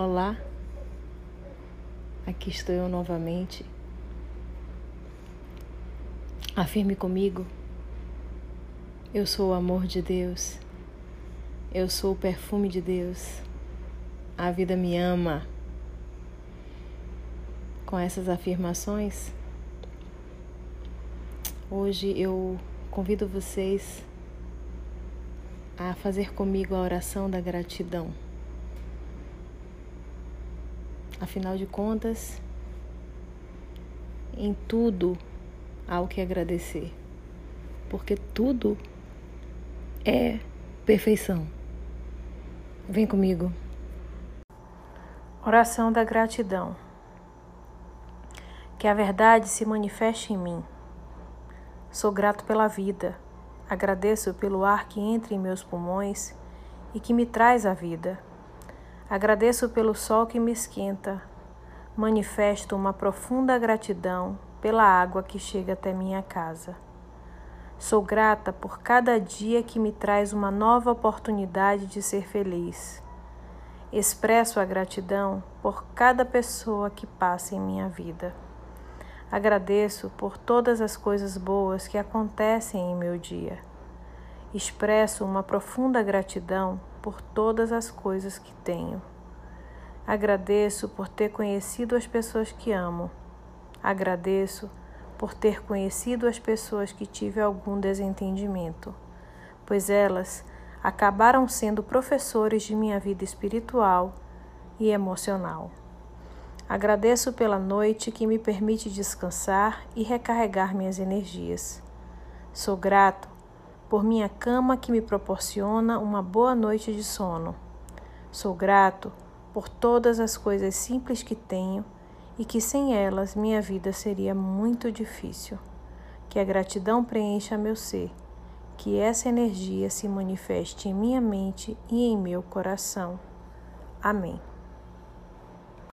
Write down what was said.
Olá, aqui estou eu novamente. Afirme comigo: eu sou o amor de Deus, eu sou o perfume de Deus, a vida me ama. Com essas afirmações, hoje eu convido vocês a fazer comigo a oração da gratidão. Afinal de contas, em tudo há o que agradecer, porque tudo é perfeição. Vem comigo. Oração da gratidão. Que a verdade se manifeste em mim. Sou grato pela vida. Agradeço pelo ar que entra em meus pulmões e que me traz a vida. Agradeço pelo sol que me esquenta. Manifesto uma profunda gratidão pela água que chega até minha casa. Sou grata por cada dia que me traz uma nova oportunidade de ser feliz. Expresso a gratidão por cada pessoa que passa em minha vida. Agradeço por todas as coisas boas que acontecem em meu dia. Expresso uma profunda gratidão por todas as coisas que tenho. Agradeço por ter conhecido as pessoas que amo. Agradeço por ter conhecido as pessoas que tive algum desentendimento, pois elas acabaram sendo professores de minha vida espiritual e emocional. Agradeço pela noite que me permite descansar e recarregar minhas energias. Sou grato por minha cama que me proporciona uma boa noite de sono. Sou grato por todas as coisas simples que tenho e que sem elas minha vida seria muito difícil. Que a gratidão preencha meu ser, que essa energia se manifeste em minha mente e em meu coração. Amém.